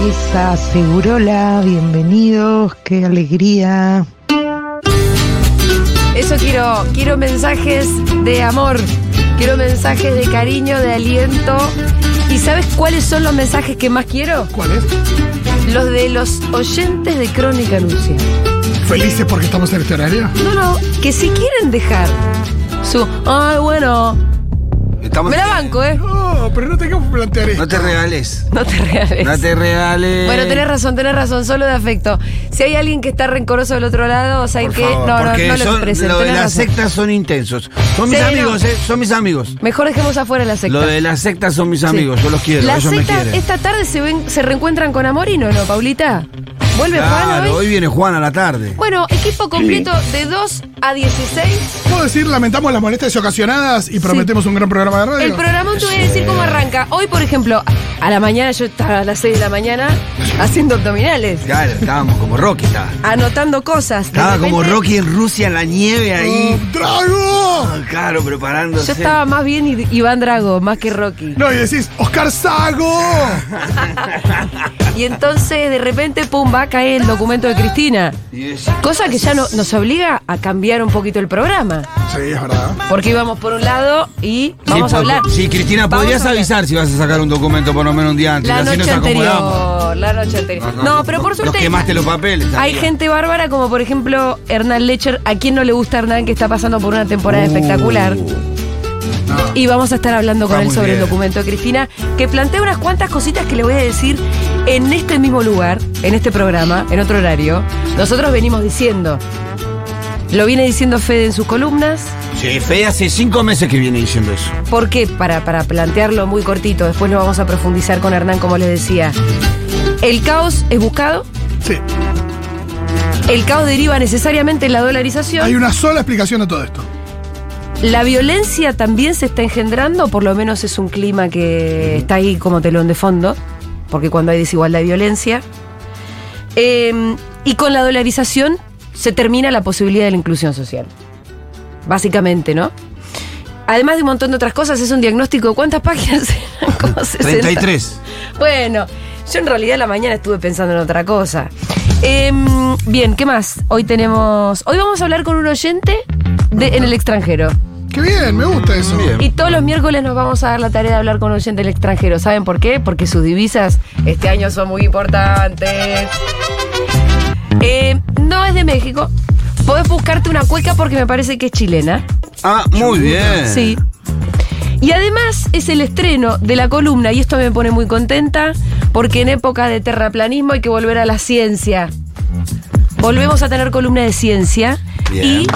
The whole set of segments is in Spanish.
Esa Segurola, bienvenidos, qué alegría. Eso quiero, quiero mensajes de amor, quiero mensajes de cariño, de aliento. ¿Y sabes cuáles son los mensajes que más quiero? ¿Cuál es? Los de los oyentes de Crónica Anuncia. ¿Felices porque estamos en este horario? No, no, que si quieren dejar su. Ay, bueno. Estamos Me la banco, ¿eh? No, pero no tengamos que plantear esto. No te regales. No te regales. No te regales. Bueno, tenés razón, tenés razón, solo de afecto. Si hay alguien que está rencoroso del otro lado, ¿saben Por qué? favor, no, no, no lo expresen. Lo de las sectas son intensos. Son mis Sí, amigos, no. eh. Son mis amigos. Mejor dejemos afuera la secta. Lo de las sectas son mis Sí. amigos. Yo los quiero. Las ellos me sectas quieren. esta tarde se ven, se reencuentran con Amorino, ¿no, Paulita? ¿Vuelve Juan Claro, hoy? hoy viene Juan a la tarde. Bueno, equipo completo de 2 a 16. ¿Puedo decir, lamentamos las molestias ocasionadas y prometemos un gran programa de radio? El programa te voy a decir cómo arranca. Hoy, por ejemplo, a la mañana, yo estaba a las 6 de la mañana haciendo abdominales, Claro, estábamos como Rocky. Estaba, anotando cosas. De estaba como repente, Rocky en Rusia en la nieve ahí. ¡Oh, ¡Drago! Ah, Claro, preparándose. Yo estaba más bien I- Iván Drago, más que Rocky. No, y decís, ¡Oscar Sago! Y entonces, de repente, pum, va a caer el documento de Cristina. Y Cosa que ya no, nos obliga a cambiar un poquito el programa. Sí, es verdad. Porque íbamos por un lado y vamos sí, a hablar. Sí, Cristina, Vamos ¿podrías avisar si vas a sacar un documento por lo menos un día antes? La Así noche nos anterior, la noche anterior. No, pero por Nos suerte. quemaste los papeles. Hay gente bárbara como por ejemplo Hernán Lecher, a quien no le gusta Hernán que está pasando por una temporada espectacular. No. Y vamos a estar hablando con Está él sobre el documento de Cristina, que plantea unas cuantas cositas que le voy a decir en este mismo lugar, en este programa, en otro horario. Nosotros venimos diciendo, lo viene diciendo Fede en sus columnas. Sí, Fede hace cinco meses que viene diciendo eso. ¿Por qué? Para, para plantearlo muy cortito, después lo vamos a profundizar con Hernán, como les decía. El caos es buscado, Sí, el caos deriva necesariamente en la dolarización. hay una sola explicación a todo esto. La violencia también se está engendrando, por lo menos es un clima que está ahí como telón de fondo, porque cuando hay desigualdad hay violencia. Eh, y con la dolarización se termina la posibilidad de la inclusión social. Básicamente, ¿no? Además de un montón de otras cosas, es un diagnóstico. ¿Cuántas páginas eran? Como 60. 33. Bueno, yo en realidad la mañana estuve pensando en otra cosa. Em, bien, ¿qué más? Hoy tenemos. Hoy vamos a hablar con un oyente de, en el extranjero. ¡Qué bien! Me gusta eso. Bien. Y todos los miércoles nos vamos a dar la tarea de hablar con un oyente del extranjero. ¿Saben por qué? Porque sus divisas este año son muy importantes. Eh, no es de México. Podés buscarte una cueca porque me parece que es chilena. Ah, muy bien. Sí. Y además es el estreno de la columna, y esto me pone muy contenta, porque en época de terraplanismo hay que volver a la ciencia. Volvemos a tener columna de ciencia Bien. y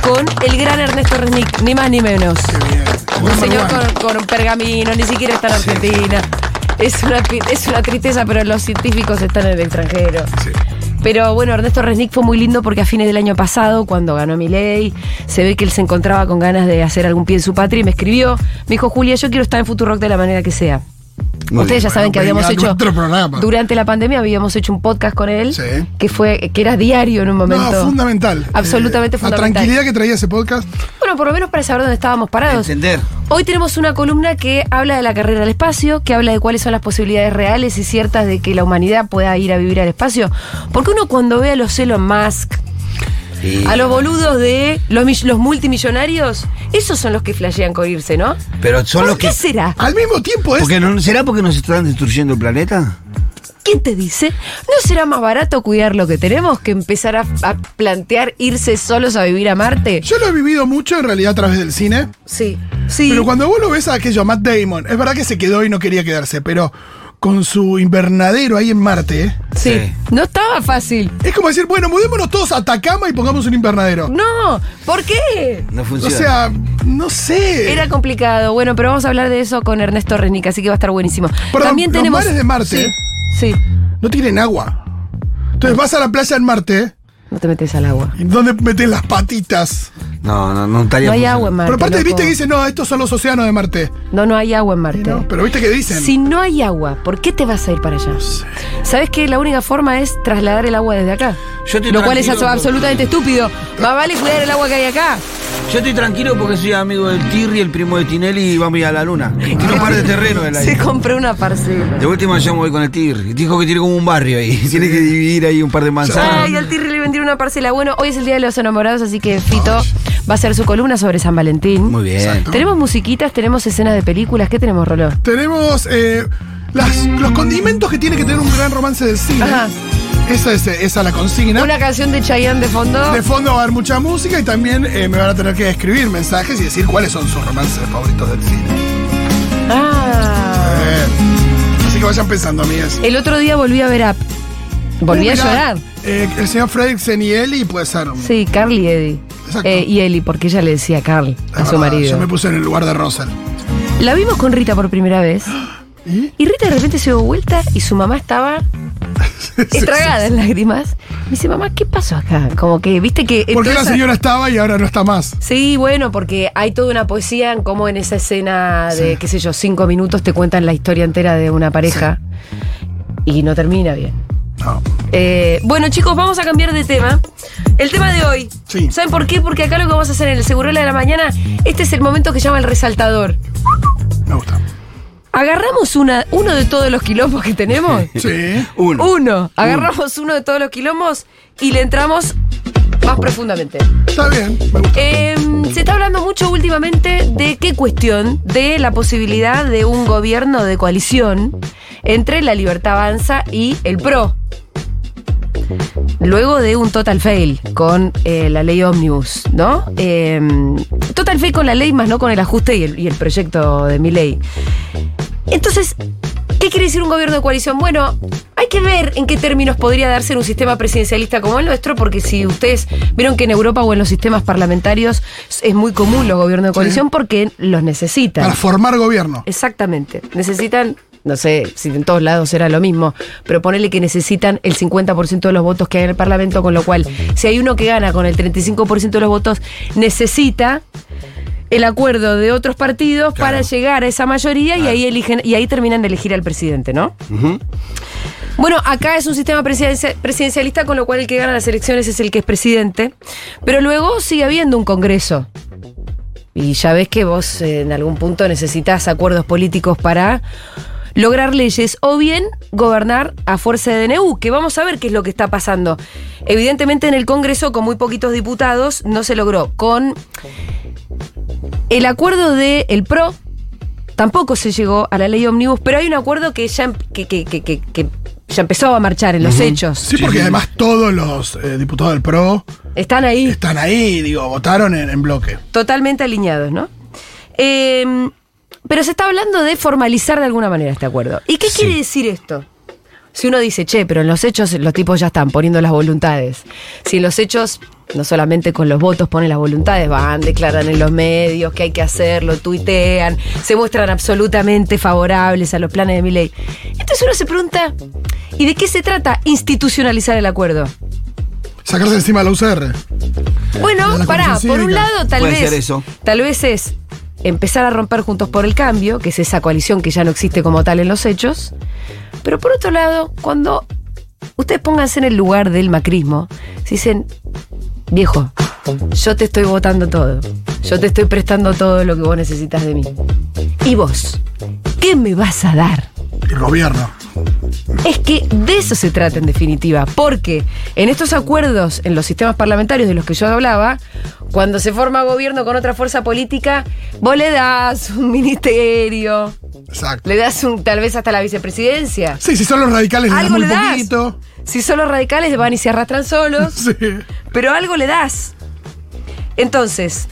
con el gran Ernesto Resnick, ni más ni menos. Qué bien. Un señor con, con un pergamino, ni siquiera está en Argentina. Es una, es una tristeza, pero los científicos están en el extranjero. Sí. Pero bueno, Ernesto Resnick fue muy lindo porque a fines del año pasado, cuando ganó mi ley, se ve que él se encontraba con ganas de hacer algún pie en su patria y me escribió. Me dijo, Julia, yo quiero estar en Futurock de la manera que sea. Muy Ustedes bien. ya saben que habíamos hecho. programa. Durante la pandemia habíamos hecho un podcast con él Sí. que fue que era diario en un momento. No, fundamental. Absolutamente Eh, fundamental. La tranquilidad que traía ese podcast. Bueno, por lo menos para saber dónde estábamos parados. Entender. Hoy tenemos una columna que habla de la carrera al espacio, que habla de cuáles son las posibilidades reales y ciertas de que la humanidad pueda ir a vivir al espacio. Porque uno cuando ve a los Elon Musk, Sí. a los boludos de los, los multimillonarios, esos son los que flashean con irse, ¿no? Pero son ¿Por los qué que. será? Al mismo tiempo es. Porque no, ¿Será porque nos están destruyendo el planeta? ¿Quién te dice? ¿No será más barato cuidar lo que tenemos que empezar a, a plantear irse solos a vivir a Marte? Yo lo he vivido mucho en realidad a través del cine. Sí, sí. Pero cuando vos lo ves a aquello, a Matt Damon, es verdad que se quedó y no quería quedarse, pero con su invernadero ahí en Marte, ¿eh? sí. Sí. No estaba fácil. es como decir, bueno, mudémonos todos a Atacama y pongamos un invernadero. No, ¿por qué? No O funciona. sea, no sé. Era complicado. Bueno, pero vamos a hablar de eso con Ernesto Renick, así que va a estar buenísimo. Perdón, También los tenemos. mares de Marte Sí, sí. no tienen agua. Entonces vas a la playa en Marte, No te metes al agua. ¿y dónde metes las patitas? No, no, no estaría No hay agua en Marte. Pero aparte, loco. viste que dicen, no, estos son los océanos de Marte. No, no hay agua en Marte. no, pero viste que dicen. Si no hay agua, ¿por qué te vas a ir para allá? ¿Sabes que la única forma es trasladar el agua desde acá? Yo Lo cual es porque- absolutamente estúpido. Más vale cuidar el agua que hay acá. Yo estoy tranquilo porque soy amigo del Tirri, el primo de Tinelli, y vamos a ir a la luna. Tiene un par de terreno de la Se compró una parcela. De última yo me voy con el Tirri. Dijo que tiene como un barrio ahí. Tiene que dividir ahí un par de manzanas. Ay, al Tirri le vendieron una parcela. Bueno, hoy es el Día de los Enamorados, así que Fito va a hacer su columna sobre San Valentín. Muy bien. Exacto. Tenemos musiquitas, tenemos escenas de películas. ¿Qué tenemos, Rolo? Tenemos eh, las- los condimentos que tiene que tener un gran romance del cine. Ajá. Esa es esa es la consigna. Una canción de Chayanne de fondo. De fondo va a haber mucha música y también eh, me van a tener que escribir mensajes y decir cuáles son sus romances favoritos del cine. Ah. Eh, así que vayan pensando, amigas. El otro día volví a ver Up. Volví Uh, a llorar. eh, el señor Fredricksen y Eli puede ser. Sí, Carl y Eddie. Eh, y Eli, porque ella le decía Carl es a su marido. Yo me puse en el lugar de Russell. La vimos con Rita por primera vez. ¿Y? Y Rita de repente se dio vuelta y su mamá estaba estragada en lágrimas. Me dice, mamá, ¿qué pasó acá? Como que, viste que. ¿Por qué la señora estaba y ahora no está más? Sí, bueno, porque hay toda una poesía en cómo en esa escena de, qué sé yo, cinco minutos te cuentan la historia entera de una pareja y no termina bien. No. Eh, bueno, chicos, vamos a cambiar de tema. El tema de hoy. Sí. ¿Saben por qué? Porque acá lo que vamos a hacer en el Segurola de la Mañana, este es el momento que llama el resaltador. Me gusta. Agarramos una, uno de todos los quilombos que tenemos. Sí. Uno. Uno. Agarramos uno de todos los quilombos y le entramos más profundamente. Está bien. Me gusta. Eh, se está hablando mucho últimamente de qué cuestión, de la posibilidad de un gobierno de coalición entre la Libertad Avanza y el PRO. Luego de un total fail con eh, la ley Omnibus, ¿no? Eh, total fail con la ley, más no con el ajuste y el, y el proyecto de mi ley. Entonces, ¿qué quiere decir un gobierno de coalición? Bueno, hay que ver en qué términos podría darse en un sistema presidencialista como el nuestro, porque si ustedes vieron que en Europa o en los sistemas parlamentarios es muy común los gobiernos de coalición porque los necesitan. Para formar gobierno. Exactamente. Necesitan, no sé si en todos lados será lo mismo, pero ponele que necesitan el 50% de los votos que hay en el Parlamento, con lo cual, si hay uno que gana con el 35% de los votos, necesita el acuerdo de otros partidos para llegar a esa mayoría y ahí eligen y ahí terminan de elegir al presidente, ¿no? Bueno, acá es un sistema presidencia- presidencialista, con lo cual el que gana las elecciones es el que es presidente, pero luego sigue habiendo un Congreso. Y ya ves que vos eh, en algún punto necesitas acuerdos políticos para lograr leyes o bien gobernar a fuerza de DNU, que vamos a ver qué es lo que está pasando. Evidentemente en el Congreso, con muy poquitos diputados, no se logró. Con el acuerdo del el PRO, tampoco se llegó a la ley Omnibus, pero hay un acuerdo que ya, em- que, que- que- que- que ya empezó a marchar en los hechos. Sí, porque además todos los eh, diputados del PRO Están ahí. están ahí, digo, votaron en, en bloque. totalmente alineados, ¿no? Eh, pero se está hablando de formalizar de alguna manera este acuerdo. ¿Y qué quiere decir esto? Si uno dice, che, pero en los hechos los tipos ya están poniendo las voluntades. Si en los hechos, no solamente con los votos ponen las voluntades, van, declaran en los medios que hay que hacerlo, tuitean, se muestran absolutamente favorables a los planes de mi ley. Entonces uno se pregunta, ¿y de qué se trata institucionalizar el acuerdo? Sacarse encima la UCR. Bueno, la pará, por un lado tal Puede vez. ser eso. Tal vez es empezar a romper Juntos por el Cambio, que es esa coalición que ya no existe como tal en los hechos. Pero por otro lado, cuando ustedes pónganse en el lugar del macrismo, si dicen, viejo, yo te estoy votando todo, yo te estoy prestando todo lo que vos necesitas de mí. ¿Y vos? ¿Qué me vas a dar? El gobierno. Es que de eso se trata en definitiva, porque en estos acuerdos, en los sistemas parlamentarios de los que yo hablaba, cuando se forma gobierno con otra fuerza política, vos le das un ministerio, Exacto. le das un, tal vez hasta la vicepresidencia. Sí, si son los radicales, le das Algo muy le das. poquito. Si son los radicales van y se arrastran solos, Sí. pero algo le das. Entonces,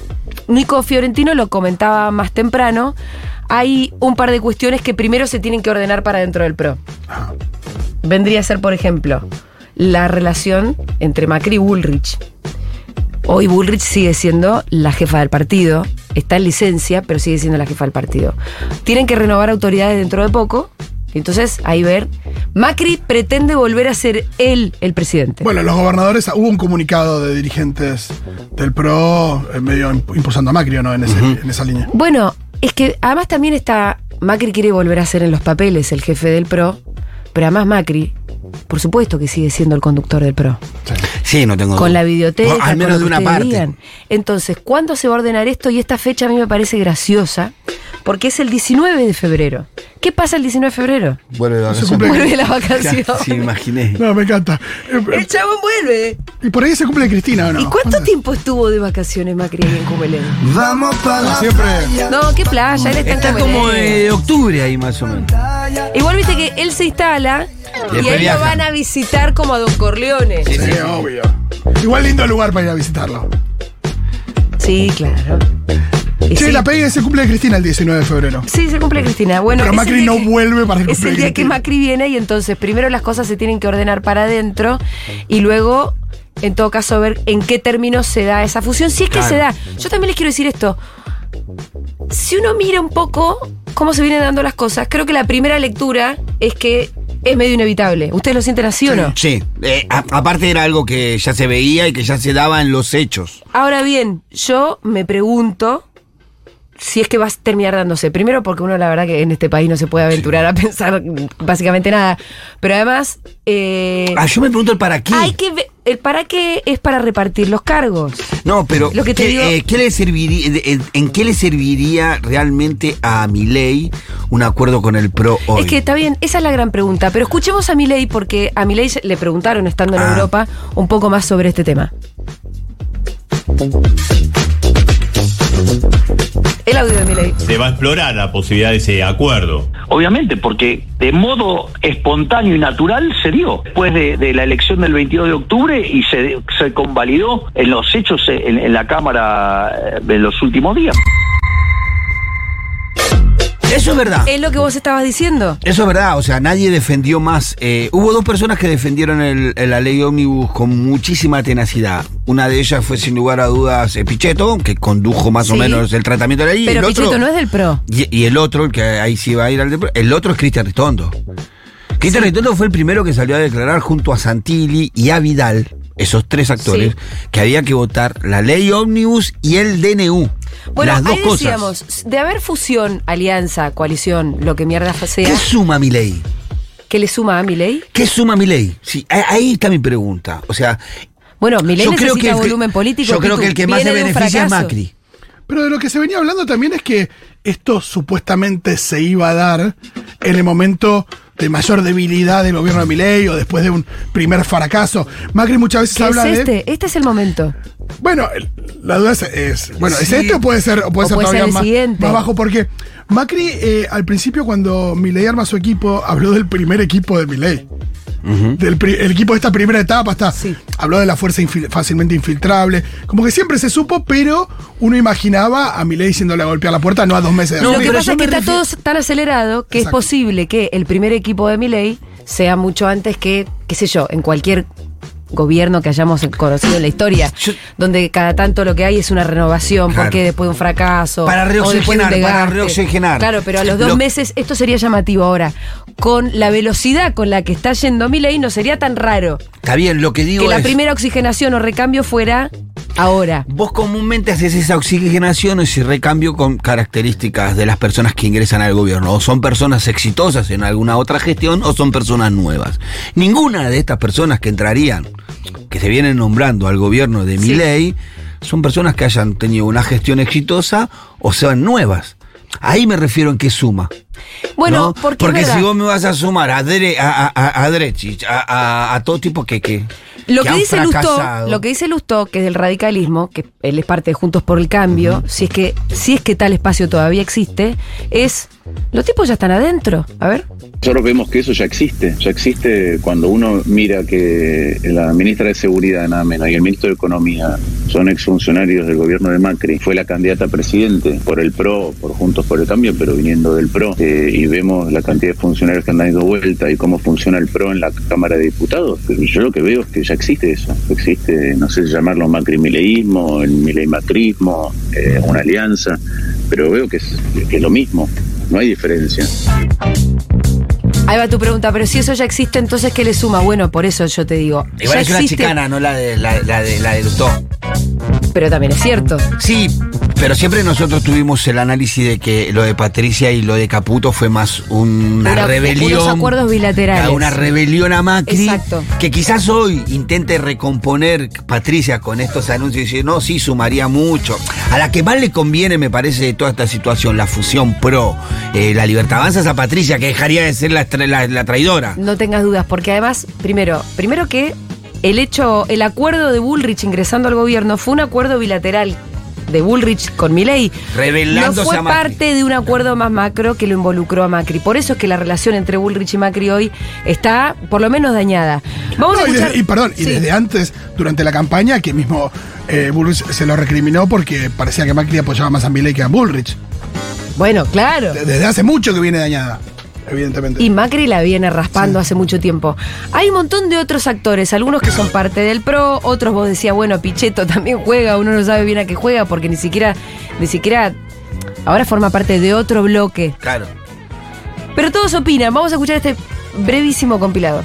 Nico Fiorentino lo comentaba más temprano, hay un par de cuestiones que primero se tienen que ordenar para dentro del PRO. Vendría a ser, por ejemplo, la relación entre Macri y Bullrich. Hoy Bullrich sigue siendo la jefa del partido, está en licencia, pero sigue siendo la jefa del partido. Tienen que renovar autoridades dentro de poco, y entonces ahí ver, Macri pretende volver a ser él el presidente. Bueno, los gobernadores, hubo un comunicado de dirigentes del PRO eh, medio imp- impulsando a Macri, ¿o ¿no? En, ese- en esa línea. Bueno, es que además también está. Macri quiere volver a ser en los papeles el jefe del PRO, pero además Macri, por supuesto que sigue siendo el conductor del PRO. Sí, no tengo Con duda. la videoteca, O Al con menos lo de una parte. digan. Entonces, ¿cuándo se va a ordenar esto? Y esta fecha a mí me parece graciosa, porque es el 19 de febrero. ¿Qué pasa el 19 de febrero? Vuelve vacaciones. cumple- Vuelve la vacación. Sí, me imaginé. No, me encanta. Eh, eh, El chabón vuelve. y por ahí se cumple Cristina, ¿o no? ¿Y cuánto tiempo estuvo de vacaciones Macri ahí en Cumelén? Vamos para Siempre. No, qué playa, él está en Está como de octubre ahí más o menos. Igual viste que él se instala Y y, ahí lo van a visitar como a Don Corleone. Sí, obvio. Igual lindo lugar para ir a visitarlo. Sí, claro. Sí, la pega se cumple Cristina el 19 de febrero. sí, se cumple Cristina. Bueno, Pero Macri no que- vuelve para el Es el día de que Cristina. Macri viene y entonces primero las cosas se tienen que ordenar para adentro y luego, en todo caso, ver en qué términos se da esa fusión. Si es que Claro. se da. Yo también les quiero decir esto. Si uno mira un poco cómo se vienen dando las cosas, creo que la primera lectura es que es medio inevitable. ¿Ustedes lo sienten así o no? Sí, eh, a- aparte era algo que ya se veía y que ya se daba en los hechos. Ahora bien, yo me pregunto si es que va a terminar dándose. Primero porque uno la verdad que en este país no se puede aventurar a pensar básicamente nada. Pero además, eh, Ah, yo me pregunto el para qué. hay que ver, el para qué es para repartir los cargos. No, pero Lo que te ¿qué, digo- eh, ¿qué le serviría, en, en qué le serviría realmente a Milei un acuerdo con el PRO hoy? Es que está bien, esa es la gran pregunta. Pero escuchemos a Milei porque a Milei le preguntaron estando en Ah. Europa un poco más sobre este tema. El audio de Milei. se va a explorar la posibilidad de ese acuerdo. Obviamente, porque de modo espontáneo y natural se dio después de, de la elección del 22 de octubre y se, se convalidó en los hechos en, en la Cámara eh, de los últimos días. Eso es verdad. Es lo que vos estabas diciendo. Eso es verdad, o sea, nadie defendió más. eh, hubo dos personas que defendieron el- el- la ley ómnibus con muchísima tenacidad. Una de ellas fue sin lugar a dudas eh, Pichetto, que condujo más o Sí. menos el tratamiento de la ley. Pero el otro- Pichetto no es del PRO. Y, y el otro, el que ahí sí va a ir al de- el otro es Cristian Ritondo. Cristian Ritondo fue el primero que salió a declarar junto a Santilli y a Vidal, esos tres actores, Sí. que había que votar la ley ómnibus y el DNU. Bueno, las dos ahí cosas. decíamos, de haber fusión, alianza, coalición, lo que mierda sea, ¿Qué suma mi ley? ¿qué le suma a Milei? ¿Qué suma mi ley? Sí, ahí está mi pregunta. O sea, Bueno, yo creo necesita que el que- volumen político. Yo creo que el que más se beneficia es. Macri. Pero de lo que se venía hablando también es que esto supuestamente se iba a dar en el momento de mayor debilidad del gobierno de Milei o después de un primer fracaso. Macri muchas veces ¿Qué es habla de. este? Este es el momento. Bueno, la duda es, es- bueno, ¿es Sí. este o puede ser, o puede O ser puede ser todavía el más, siguiente. más bajo? Porque Macri, eh, al principio, cuando Milei arma su equipo, habló del primer equipo de Milei. Del pri- el equipo de esta primera etapa hasta Sí. habló de la fuerza infil- fácilmente infiltrable. Como que siempre se supo, pero uno imaginaba a Milei diciéndole a golpear la puerta, no a dos meses de No, lo que pasa es que está todo tan acelerado que Exacto. es posible que el primer equipo de Milei sea mucho antes que, qué sé yo, en cualquier gobierno que hayamos conocido en la historia, Yo- donde cada tanto lo que hay es una renovación, Claro. porque después de un fracaso. Para de reoxigenar, para reoxigenar. Claro, pero a los dos Lo- meses esto sería llamativo ahora. Con la velocidad con la que está yendo Milei no sería tan raro Está bien, lo que digo que la primera oxigenación o recambio fuera ahora. Vos comúnmente haces esa oxigenación o ese recambio con características de las personas que ingresan al gobierno. O son personas exitosas en alguna otra gestión o son personas nuevas. Ninguna de estas personas que entrarían, que se vienen nombrando al gobierno de Sí. Milei, son personas que hayan tenido una gestión exitosa o sean nuevas. Ahí me refiero en qué suma. Bueno, ¿no? porque, porque si vos me vas a sumar a, a, a, a- a Drechich, a, a- a todo tipo que, que, Lo que, han dice Lustó, lo que dice Lustó, que es del radicalismo, que él es parte de Juntos por el Cambio, si es que si es que tal espacio todavía existe, es los tipos ya están adentro. A ver. Nosotros vemos que eso ya existe, ya existe cuando uno mira que la ministra de Seguridad, nada menos, y el ministro de Economía son exfuncionarios del gobierno de Macri, fue la candidata a presidente por el PRO, por Juntos por el Cambio, pero viniendo del PRO, eh, y vemos la cantidad de funcionarios que han dado vuelta y cómo funciona el PRO en la Cámara de Diputados. Yo lo que veo es que ya existe eso, existe, no sé si llamarlo macrimileísmo, el mileimacrismo, eh, una alianza, pero veo que es, que es lo mismo, no hay diferencia. Ahí va tu pregunta, pero si eso ya existe, entonces ¿qué le suma? Bueno, por eso yo te digo. Igual ya es una chicana, no la de la, la de la de Lustó. Pero también es cierto. Sí, pero siempre nosotros tuvimos el análisis de que lo de Patricia y lo de Caputo fue más una, Una- rebelión. unos acuerdos bilaterales. Una rebelión a Macri. Exacto. Que quizás hoy intente recomponer Patricia con estos anuncios y decir, no, sí, sumaría mucho. A la que más le conviene, me parece, de toda esta situación, la fusión pro, eh, la libertad avanza es a Patricia, que dejaría de ser la- la traidora. No tengas dudas, porque además, primero, primero que el hecho, el acuerdo de Bullrich ingresando al gobierno fue un acuerdo bilateral de Bullrich con Milei. Revelándose No fue a Macri. parte de un acuerdo más macro que lo involucró a Macri. Por eso es que la relación entre Bullrich y Macri hoy está por lo menos dañada. Vamos No, a y, desde- y perdón, y desde antes, durante la campaña, que mismo eh, Bullrich se lo recriminó porque parecía que Macri apoyaba más a Milei que a Bullrich. Bueno, claro. De- Desde hace mucho que viene dañada, evidentemente. Y Macri la viene raspando hace mucho tiempo. Hay un montón de otros actores, algunos que son parte del PRO, otros vos decías, bueno, Pichetto también juega, uno no sabe bien a qué juega porque ni siquiera, ni siquiera ahora forma parte de otro bloque. Claro. Pero todos opinan, vamos a escuchar este brevísimo compilado.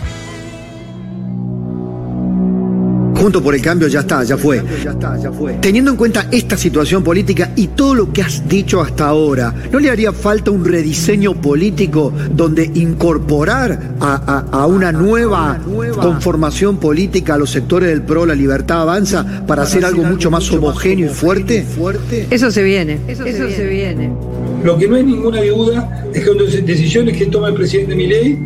Junto por el cambio ya está, ya fue. Teniendo en cuenta esta situación política y todo lo que has dicho hasta ahora, ¿no le haría falta un rediseño político donde incorporar a, a- a una nueva conformación política a los sectores del PRO, la libertad avanza, para hacer algo mucho más homogéneo y fuerte? Eso se viene, eso, se, viene. Lo que no hay ninguna duda es que son decisiones que toma el presidente Milei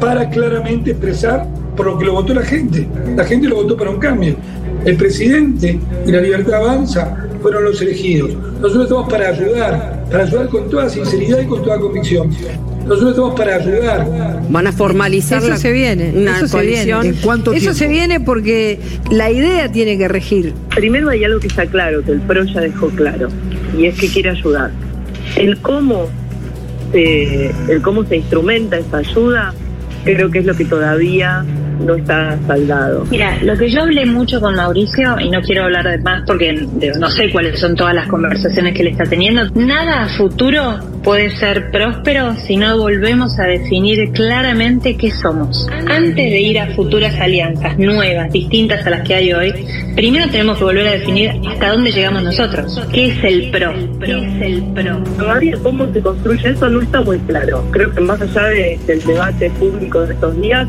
para claramente expresar por lo que lo votó la gente. La gente lo votó para un cambio. El presidente y la libertad avanza fueron los elegidos. Nosotros estamos para ayudar, para ayudar con toda sinceridad y con toda convicción. Nosotros estamos para ayudar. Van a formalizar Eso la- se viene, una eso se viene. ¿En cuánto Eso tiempo? se viene porque la idea tiene que regir. Primero hay algo que está claro, que el PRO ya dejó claro, y es que quiere ayudar. El cómo se, el cómo se instrumenta esa ayuda, creo que es lo que todavía no está saldado. Mira, lo que yo hablé mucho con Mauricio, y no quiero hablar de más porque no sé cuáles son todas las conversaciones que él está teniendo, nada a futuro puede ser próspero si no volvemos a definir claramente qué somos. Antes de ir a futuras alianzas nuevas, distintas a las que hay hoy, primero tenemos que volver a definir hasta dónde llegamos nosotros. ¿Qué es el PRO? ¿Qué es el PRO? Todavía cómo se construye eso no está muy claro. Creo que más allá de- del debate público de estos días,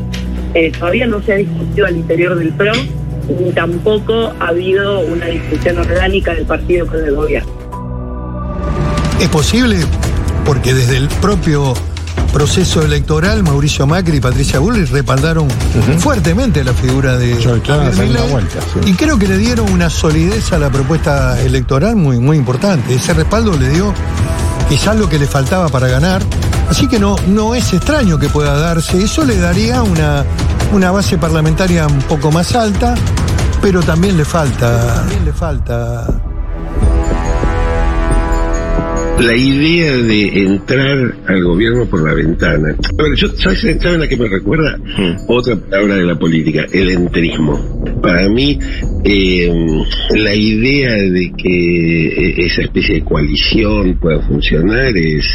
eh, todavía no se ha discutido al interior del PRO, ni tampoco ha habido una discusión orgánica del partido con el gobierno. Es posible porque desde el propio proceso electoral Mauricio Macri y Patricia Bullrich respaldaron fuertemente la figura de Javier Milei y creo que le dieron una solidez a la propuesta electoral muy, muy importante. Ese respaldo le dio quizás lo que le faltaba para ganar. Así que no, no es extraño que pueda darse. Eso le daría una, una base parlamentaria un poco más alta, pero también le falta. También le falta la idea de entrar al gobierno por la ventana. Bueno, yo, ¿sabes, ¿saben a qué me recuerda? Otra palabra de la política, el entrismo. Para mí, eh, la idea de que eh, esa especie de coalición pueda funcionar es...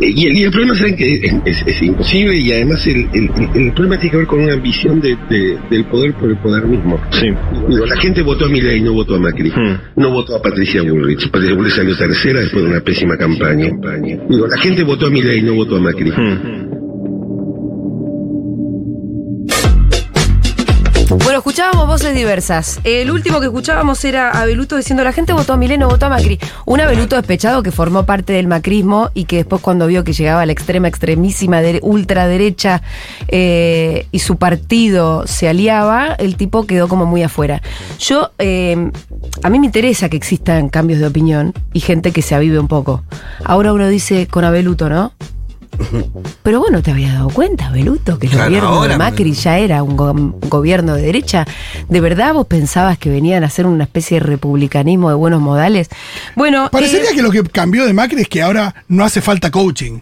eh, y, el, y el problema, ¿saben que es, es- es imposible y además el, el- el problema tiene que ver con una ambición de- de- del poder por el poder mismo. Digo, la gente votó a Milei, no votó a Macri. No votó a Patricia Bullrich. Patricia Bullrich salió tercera después de una pésima campaña. Digo, la gente votó a Milei, no votó a Macri. Bueno, escuchábamos voces diversas. El último que escuchábamos era a diciendo la gente votó a Mileno, votó a Macri. Un Beluto despechado que formó parte del macrismo y que después cuando vio que llegaba la extrema, extremísima de ultraderecha eh, y su partido se aliaba, el tipo quedó como muy afuera. Yo, eh, a mí me interesa que existan cambios de opinión y gente que se avive un poco. Ahora uno dice con Abeluto, ¿no? Pero vos no te habías dado cuenta, Beluto, que el Claro, gobierno ahora de me- Macri ya era un go- gobierno de derecha. ¿De verdad vos pensabas que venían a hacer una especie de republicanismo de buenos modales? Bueno, Parecería eh, que lo que cambió de Macri es que ahora no hace falta coaching.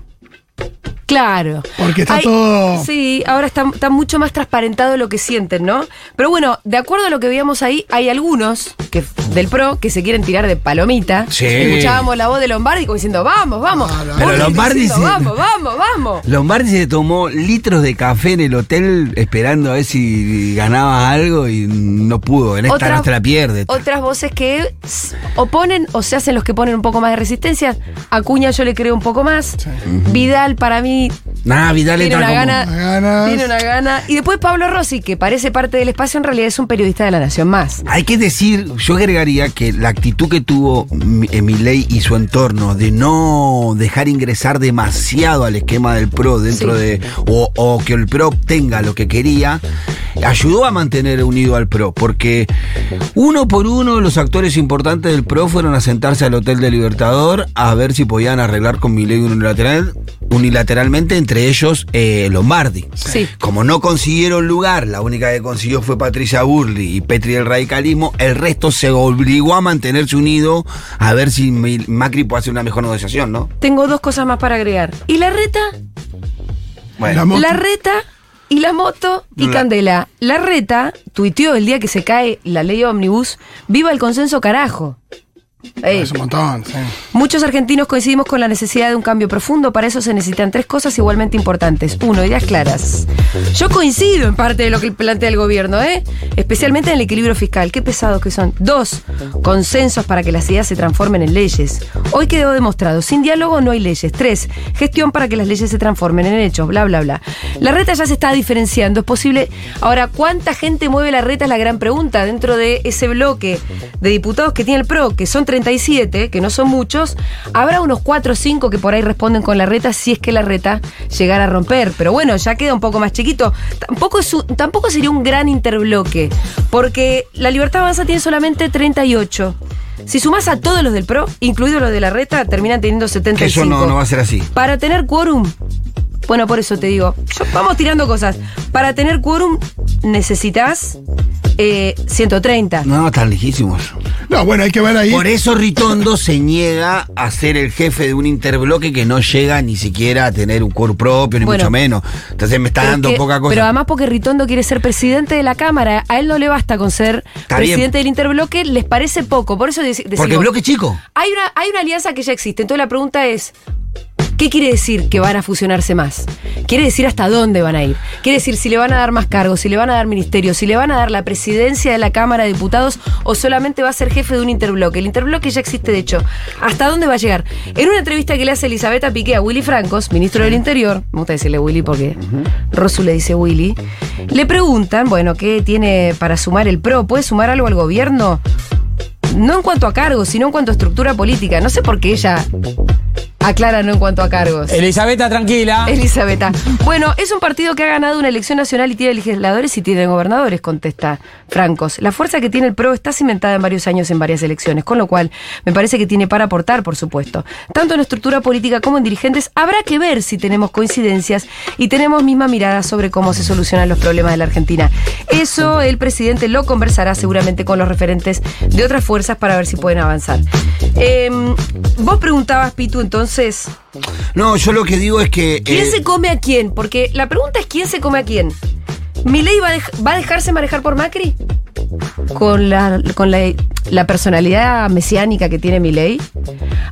Claro. Porque está Hay- todo. Sí, ahora está, está mucho más transparentado lo que sienten, ¿no? Pero bueno, de acuerdo a lo que veíamos ahí, hay algunos que, del PRO que se quieren tirar de palomita. Sí. Escuchábamos la voz de Lombardi como diciendo, vamos, vamos. Pero Lombardi diciendo, sí. Vamos, vamos, vamos. Lombardi se tomó litros de café en el hotel esperando a ver si ganaba algo y no pudo. En esta Otra- no se la pierde. Otras voces que oponen o se hacen los que ponen un poco más de resistencia. Acuña yo le creo un poco más. Vidal para mí Nah, Vidal tiene una como- gana. Ganas. Tiene una gana. Y después Pablo Rossi, que parece parte del espacio, en realidad es un periodista de la Nación Más. Hay que decir, yo agregaría que la actitud que tuvo Mi- eh, Milei y su entorno de no dejar ingresar demasiado al esquema del PRO dentro Sí. de. O, o que el PRO obtenga lo que quería, ayudó a mantener unido al PRO. Porque uno por uno los actores importantes del PRO fueron a sentarse al Hotel del Libertador a ver si podían arreglar con Milei unilateral, unilateralmente, entre ellos eh, Lombardi. Sí. Como no consiguieron lugar, la única que consiguió fue Patricia Burley y Petri del radicalismo, el resto se obligó a mantenerse unido a ver si Macri puede hacer una mejor negociación, ¿no? Tengo dos cosas más para agregar. ¿Y la reta? La moto. La reta y la moto y La- Candela. La reta tuiteó el día que se cae la ley ómnibus, viva el consenso carajo. Ey. Es un montón, sí. Muchos argentinos coincidimos con la necesidad de un cambio profundo. Para eso se necesitan tres cosas igualmente importantes. Uno, ideas claras. Yo coincido en parte de lo que plantea el gobierno, ¿eh? especialmente en el equilibrio fiscal. Qué pesados que son. Dos, consensos para que las ideas se transformen en leyes. Hoy quedó demostrado, sin diálogo no hay leyes. Tres, gestión para que las leyes se transformen en hechos, bla, bla, bla. La reta ya se está diferenciando, es posible. Ahora, ¿cuánta gente mueve la reta? Es la gran pregunta. Dentro de ese bloque de diputados que tiene el PRO, que son 37, que no son muchos, habrá unos 4 o 5 que por ahí responden con la reta si es que la reta llegara a romper. Pero bueno, ya queda un poco más chiquito. Tampoco, es un- tampoco sería un gran interbloque, porque la Libertad Avanza tiene solamente 38. Si sumás a todos los del PRO, incluidos los de la reta, terminan teniendo Que 75. eso no, no va a ser así. Para tener quórum, bueno, por eso te digo, yo- vamos tirando cosas. Para tener quórum necesitas eh, 130. No, están lejísimos. No, bueno, hay que ver ahí. Por eso Ritondo se niega a ser el jefe de un interbloque que no llega ni siquiera a tener un core propio, ni Bueno. mucho menos. Entonces me está dando que- poca cosa. Pero además porque Ritondo quiere ser presidente de la Cámara, a él no le basta con ser Está bien. presidente del interbloque, les parece poco. Por eso decimos, Porque el bloque es chico. Hay una, hay una alianza que ya existe. Entonces la pregunta es, ¿qué quiere decir que van a fusionarse más? Quiere decir hasta dónde van a ir. Quiere decir si le van a dar más cargos, si le van a dar ministerios, si le van a dar la presidencia de la Cámara de Diputados o solamente va a ser jefe de un interbloque. El interbloque ya existe, de hecho. ¿Hasta dónde va a llegar? En una entrevista que le hace Elisabetta Piqué a Willy Francos, ministro del Interior, me gusta decirle Willy porque Rosu le dice Willy, le preguntan, bueno, ¿qué tiene para sumar el PRO? ¿Puede sumar algo al gobierno? No en cuanto a cargos, sino en cuanto a estructura política. No sé por qué ella aclara no en cuanto a cargos. Elisabetta, tranquila. Elisabetta. Bueno, es un partido que ha ganado una elección nacional y tiene legisladores y tiene gobernadores, contesta Francos. La fuerza que tiene el PRO está cimentada en varios años en varias elecciones, con lo cual me parece que tiene para aportar, por supuesto. Tanto en estructura política como en dirigentes, habrá que ver si tenemos coincidencias y tenemos misma mirada sobre cómo se solucionan los problemas de la Argentina. Eso el presidente lo conversará seguramente con los referentes de otras fuerzas para ver si pueden avanzar. Em, vos preguntabas, Pitu, entonces, No, yo lo que digo es que. ¿Quién eh, se come a quién? Porque la pregunta es quién se come a quién. ¿Milei va va a dejarse manejar por Macri? Con la, con la, la personalidad mesiánica que tiene Milei.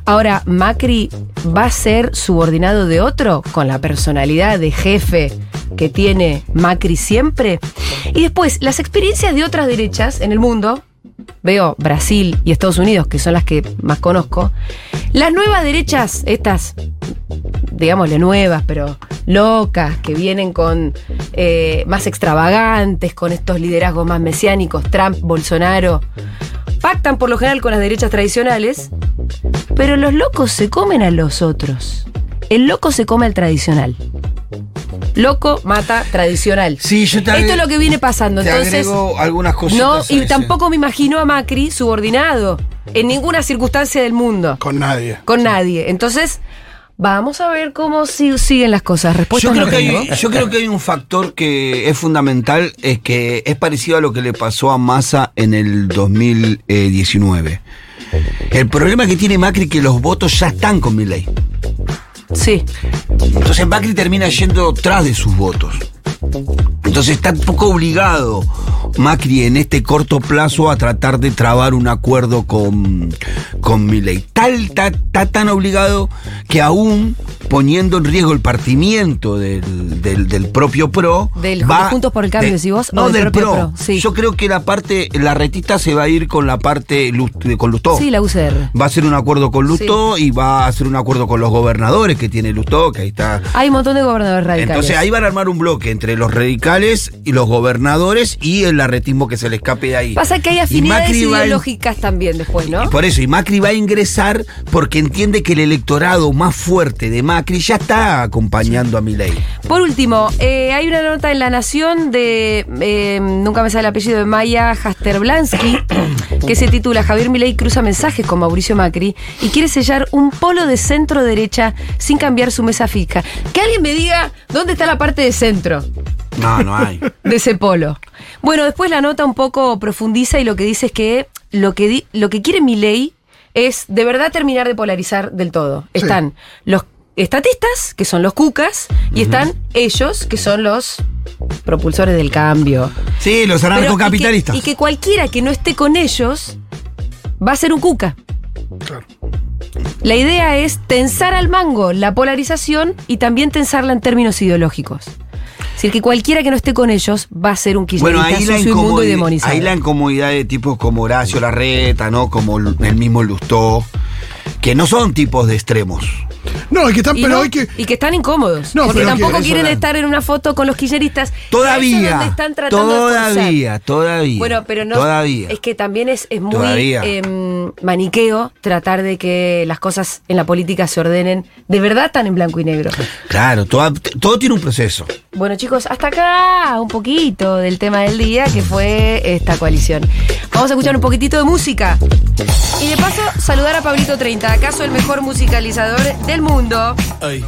Ahora, ¿Macri va a ser subordinado de otro? Con la personalidad de jefe que tiene Macri siempre. Y después, las experiencias de otras derechas en el mundo, veo Brasil y Estados Unidos, que son las que más conozco, las nuevas derechas, estas, digámosle nuevas, pero locas, que vienen con eh, más extravagantes, con estos liderazgos más mesiánicos, Trump, Bolsonaro, pactan por lo general con las derechas tradicionales, pero los locos se comen a los otros. El loco se come al tradicional. Loco mata tradicional. Sí, yo te Esto es lo que viene pasando. te Entonces, algunas cositas no, y ese. tampoco me imagino a Macri subordinado en ninguna circunstancia del mundo. Con nadie. Con nadie. Entonces, vamos a ver cómo si- siguen las cosas. Respuestas Yo creo, no que hay, yo creo que hay un factor que es fundamental, es que es parecido a lo que le pasó a Massa en el 2019. El problema que tiene Macri es que los votos ya están con Milei. Sí. Entonces Macri termina yendo tras de sus votos. Entonces está un poco obligado Macri en este corto plazo a tratar de trabar un acuerdo con, con Milei. Tal, ta- está tan obligado que aún poniendo en riesgo el partimiento del, del- del propio PRO. Del- de Juntos por el Cambio, de- vos, No, o del PRO. PRO, sí. Yo creo que la parte, la retita se va a ir con la parte con Lustó. Sí, la UCR. Va a hacer un acuerdo con Lustó y va a hacer un acuerdo con los gobernadores que tiene Lustó, que ahí está. Hay un montón de gobernadores radicales. Entonces ahí van a armar un bloque entre los radicales y los gobernadores y el arretismo que se le escape de ahí. Pasa que hay afinidades ideológicas también después, ¿no? y por eso, y Macri va a ingresar porque entiende que el electorado más fuerte de Macri ya está acompañando a Milei. Por último, eh, hay una nota en La Nación de, eh, nunca me sale el apellido de Maya Hasterblansky, que se titula Javier Milei cruza mensajes con Mauricio Macri y quiere sellar un polo de centro derecha sin cambiar su mesa fija. Que alguien me diga dónde está la parte de centro No, no hay. de ese polo. Bueno, después la nota un poco profundiza y lo que dice es que lo que, di- lo que quiere Milei es de verdad terminar de polarizar del todo. Sí. Están los estatistas, que son los cucas, y están ellos, que son los propulsores del cambio. Sí, los anarcocapitalistas. Y que, y que cualquiera que no esté con ellos va a ser un cuca. La idea es tensar al mango la polarización y también tensarla en términos ideológicos. Es decir, que cualquiera que no esté con ellos va a ser un Bueno, kirchnerista ahí la, inmundo y demonizado. ahí la incomodidad de tipos como Horacio Larreta, ¿no? Como el el mismo Lustó, que no son tipos de extremos. No, es que están, y, pero no- hay que. y que están incómodos. No, porque pero tampoco quieren estar en una foto con los kirchneristas. Es Todavía. donde están tratando de. Todavía, todavía. Bueno, pero no. Todavía. Es que también es, es muy em, maniqueo tratar de que las cosas en la política se ordenen de verdad tan en blanco y negro. Claro, todo, todo tiene un proceso. Bueno, chicos, hasta acá un poquito del tema del día que fue esta coalición. Vamos a escuchar un poquitito de música. Y de paso, saludar a Pablito 30, acaso el mejor musicalizador del mundo. Ay.